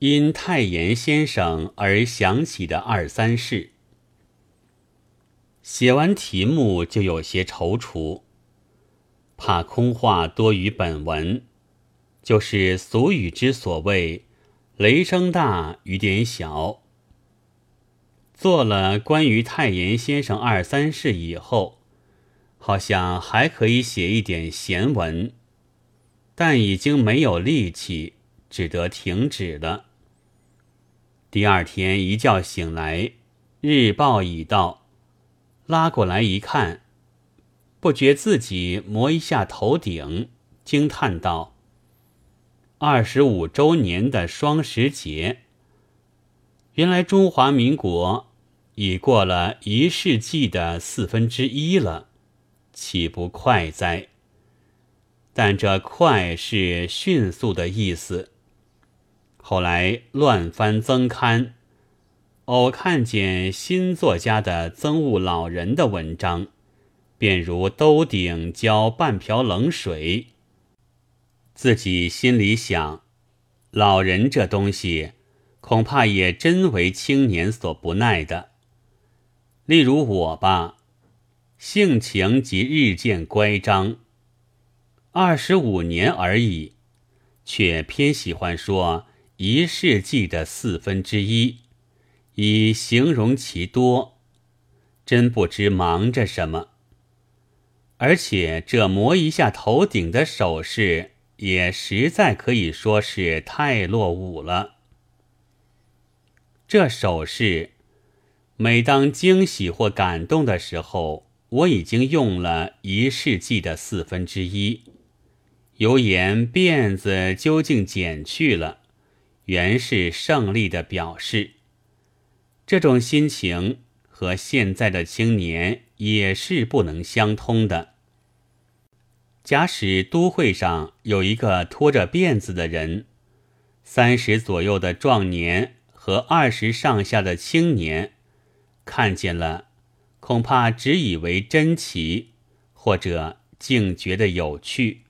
因太炎先生而想起的二三事。写完题目就有些踌躇，怕空话多于本文，就是俗语之所谓“雷声大雨点小”。做了关于太炎先生二三事以后，好像还可以写一点闲文，但已经没有力气，只得停止了。第二天一觉醒来，日报已到。拉过来一看，不觉自己摸一下头顶，惊叹道：“二十五周年的双十节，原来中华民国已过了一世纪的四分之一了，岂不快哉？但这快是迅速的意思。后来乱翻增刊。”偶看见新作家的憎恶老人的文章，便如兜顶浇半瓢冷水。自己心里想，老人这东西，恐怕也真为青年所不耐的。例如我吧，性情即日渐乖张，二十五年而已，却偏喜欢说一世纪的四分之一。以形容其多，真不知忙着什么。而且这磨一下头顶的手势，也实在可以说是太落伍了。这手势，每当惊喜或感动的时候，我已经用了一世纪的四分之一。有言辫子究竟剪去了，原是胜利的表示。这种心情和现在的青年也是不能相通的。假使都会上有一个拖着辫子的人，三十左右的壮年和二十上下的青年，看见了，恐怕只以为珍奇，或者竟觉得有趣，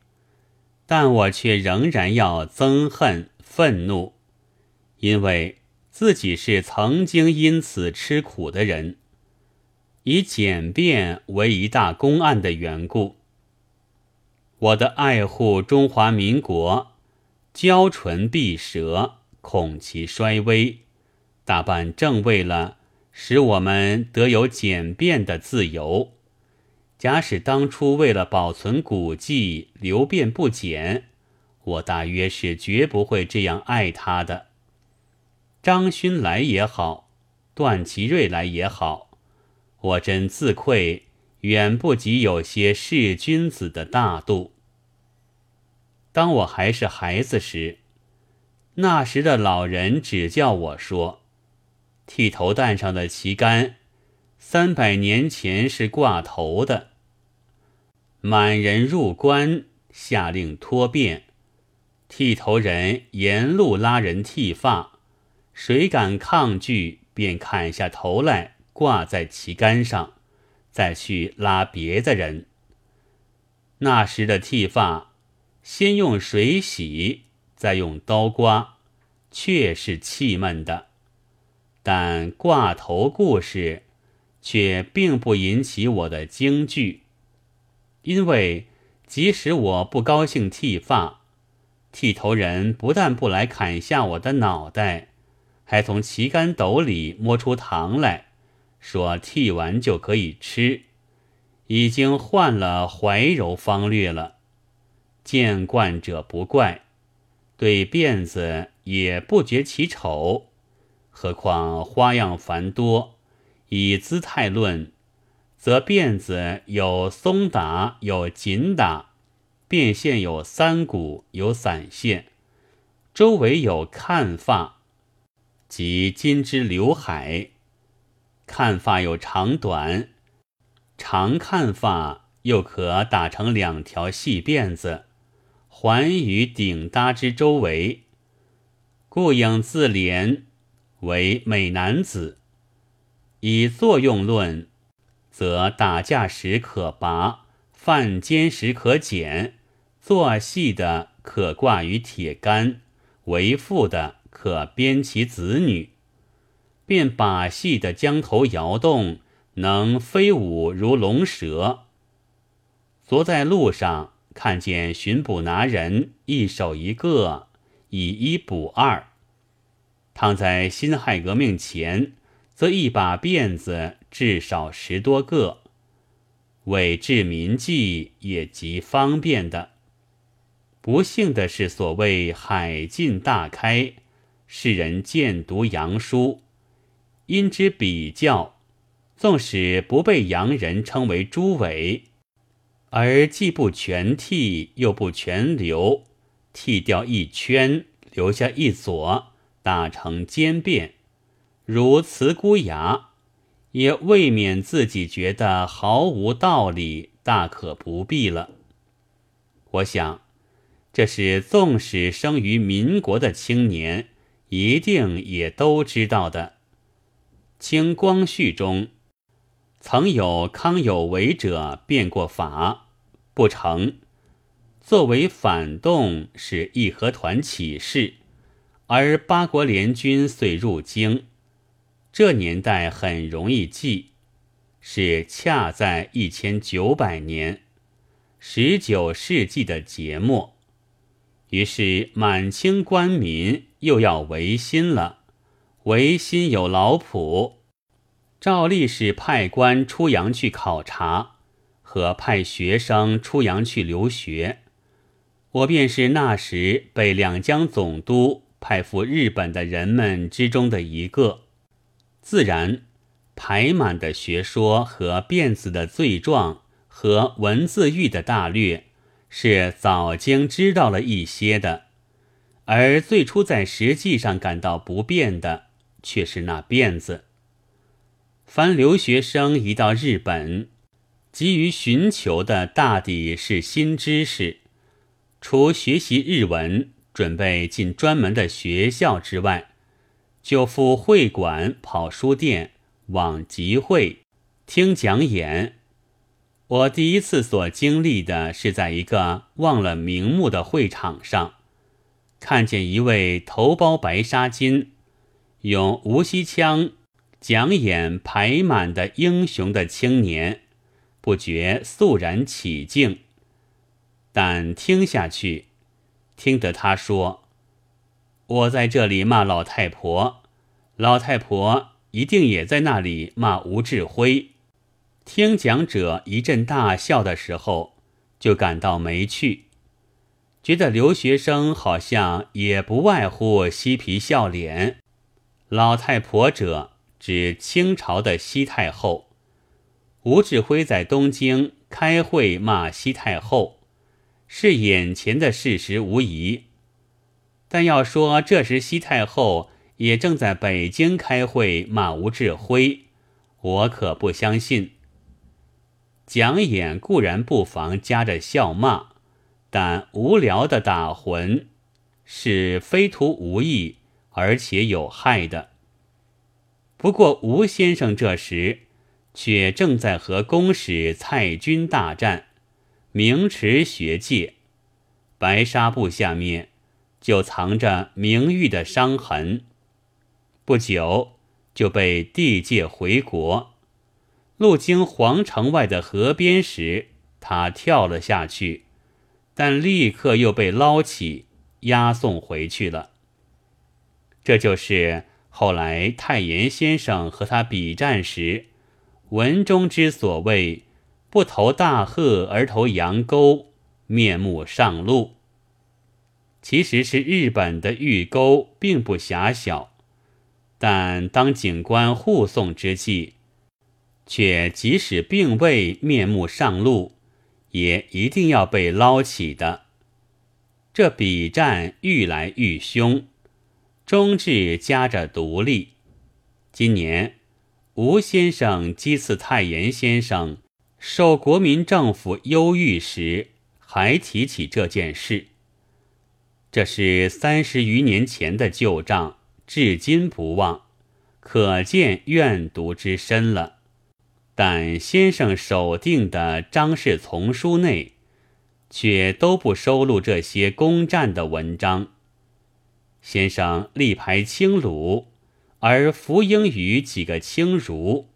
但我却仍然要憎恨、愤怒，因为。自己是曾经因此吃苦的人，以简便为一大公案的缘故，我的爱护中华民国，娇唇碧舌，恐其衰微，大半正为了使我们得有简便的自由。假使当初为了保存古迹留便不简，我大约是绝不会这样爱他的。张勋来也好，段祺瑞来也好，我真自愧，远不及有些士君子的大度。当我还是孩子时，那时的老人只叫我说：“剃头蛋上的旗杆，三百年前是挂头的。满人入关，下令脱辫，剃头人沿路拉人剃发。”谁敢抗拒，便砍下头来挂在旗杆上，再去拉别的人。那时的剃发，先用水洗，再用刀刮，确是气闷的。但挂头故事，却并不引起我的惊惧，因为即使我不高兴剃发，剃头人不但不来砍下我的脑袋。还从旗杆斗里摸出糖来，说剃完就可以吃，已经换了怀柔方略了。见惯者不怪，对辫子也不觉其丑。何况花样繁多，以姿态论，则辫子有松打，有紧打，辫线有三股，有散线，周围有看发。即金枝刘海，看发有长短，长看发又可打成两条细辫子，环于顶搭之周围，故影自怜为美男子。以作用论，则打架时可拔，犯奸时可剪，做戏的可挂于铁杆，为副的。可编其子女，便把戏的将头摇动，能飞舞如龙蛇。昨在路上看见巡捕拿人一手一个，以一补二。倘在辛亥革命前，则一把辫子至少十多个，为治民计也极方便的。不幸的是，所谓海禁大开，世人见读洋书，因之比较，纵使不被洋人称为诸伪，而既不全剃又不全留，剃掉一圈，留下一撮，打成尖辫，如慈姑牙，也未免自己觉得毫无道理，大可不必了。我想。这是纵使生于民国的青年，一定也都知道的。清光绪中，曾有康有为者变过法，不成。作为反动，使义和团起事，而八国联军遂入京。这年代很容易记，是恰在一千九百年，十九世纪的节末。于是满清官民又要维新了，维新有老谱，照例是派官出洋去考察，和派学生出洋去留学。我便是那时被两江总督派赴日本的人们之中的一个，自然排满的学说和辫子的罪状和文字狱的大略。是早经知道了一些的，而最初在实际上感到不便的，却是那辫子。凡留学生一到日本，急于寻求的大抵是新知识，除学习日文、准备进专门的学校之外，就赴会馆、跑书店、往集会、听讲演。我第一次所经历的是，在一个忘了名目的会场上，看见一位头包白纱巾、用无锡腔讲演排满的英雄的青年，不觉肃然起敬。但听下去，听得他说：“我在这里骂老太婆，老太婆一定也在那里骂吴志辉。”听讲者一阵大笑的时候，就感到没趣，觉得留学生好像也不外乎嬉皮笑脸。老太婆者指清朝的西太后，吴志辉在东京开会骂西太后，是眼前的事实无疑。但要说这时西太后也正在北京开会骂吴志辉，我可不相信。讲演固然不妨夹着笑骂，但无聊的打魂是非图无益而且有害的。不过吴先生这时却正在和公使蔡军大战，名驰学界，白纱布下面就藏着名誉的伤痕，不久就被地界回国。路经皇城外的河边时，他跳了下去，但立刻又被捞起，押送回去了。这就是后来太炎先生和他比战时，文中之所谓“不投大鹤而投羊钩，面目上路”。其实是日本的御钩并不狭小，但当警官护送之际。却即使并未面目上路，也一定要被捞起的。这笔战愈来愈凶，终至夹着独立。今年吴先生击刺太炎先生，受国民政府忧郁时，还提起这件事。这是三十余年前的旧账，至今不忘，可见怨毒之深了。但先生手定的张氏丛书内，却都不收录这些攻战的文章。先生力排青鲁，而服膺于几个青儒。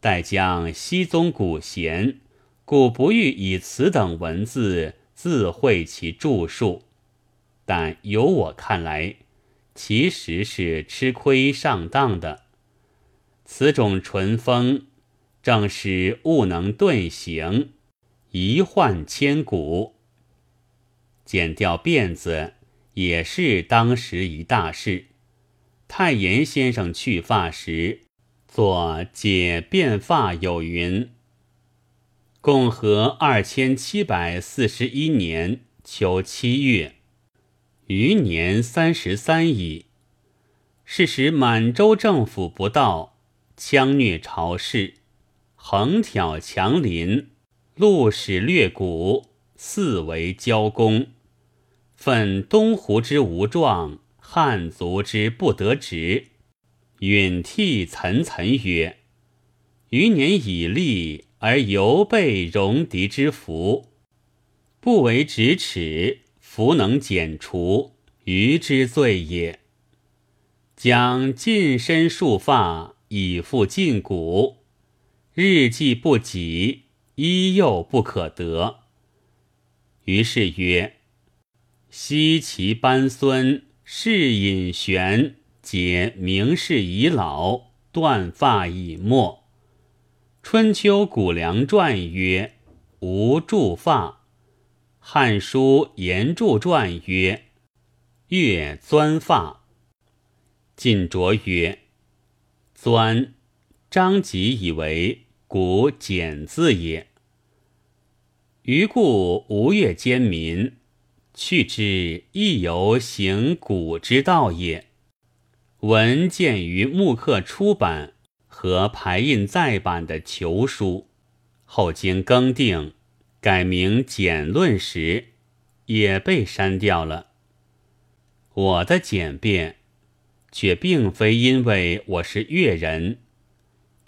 待将西宗古贤，故不欲以此等文字自绘其著述。但由我看来，其实是吃亏上当的。此种淳风，正是物能遁形，一幻千古。剪掉辫子也是当时一大事。太炎先生去发时，作解辫发有云：“共和二千七百四十一年秋七月。”余年三十三矣。是时满洲政府不到，枪虐朝士，横挑强邻，戮使掠谷，四围交攻，愤东湖之无状，汉族之不得直。允涕岑岑曰：“余年已立，而犹被戎狄之福，不为咫尺。”弗能减除余之罪也。将近身束发以赴胫骨，日既不己，衣又不可得。于是曰：昔其班孙是隐玄，皆名士已老，断发已没。春秋谷梁传曰：无祝发。《汉书·颜注传》曰：“月钻发。”晋卓曰：“钻，张籍以为古简字也。余故吴越奸民去之，亦犹行古之道也。文见于木刻出版和排印再版的求书，后经更定。”改名简论时，也被删掉了。我的简便，却并非因为我是越人。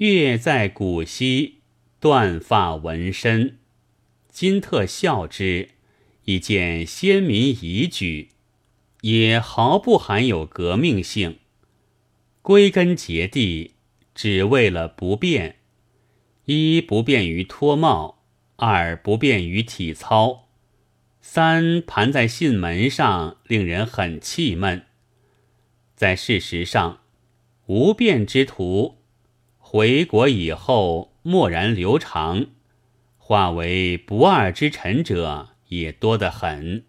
越在古稀，断发纹身，今特笑之，以见先民遗举，也毫不含有革命性。归根结底，只为了不便：一不便于脱帽。二不便于体操，三盘在信门上，令人很气闷。在事实上，无变之徒回国以后，默然留长，化为不二之臣者也多得很。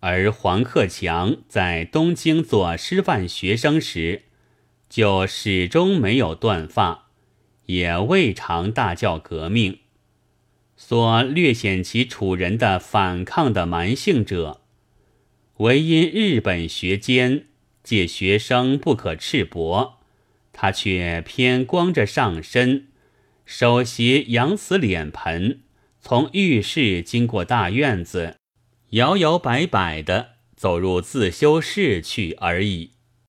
而黄克强在东京做师范学生时，就始终没有断发，也未尝大叫革命。所略显其楚人的反抗的蛮性者，唯因日本学监借学生不可赤膊，他却偏光着上身，手携羊瓷脸盆，从浴室经过大院子，摇摇摆摆的走入自修室去而已。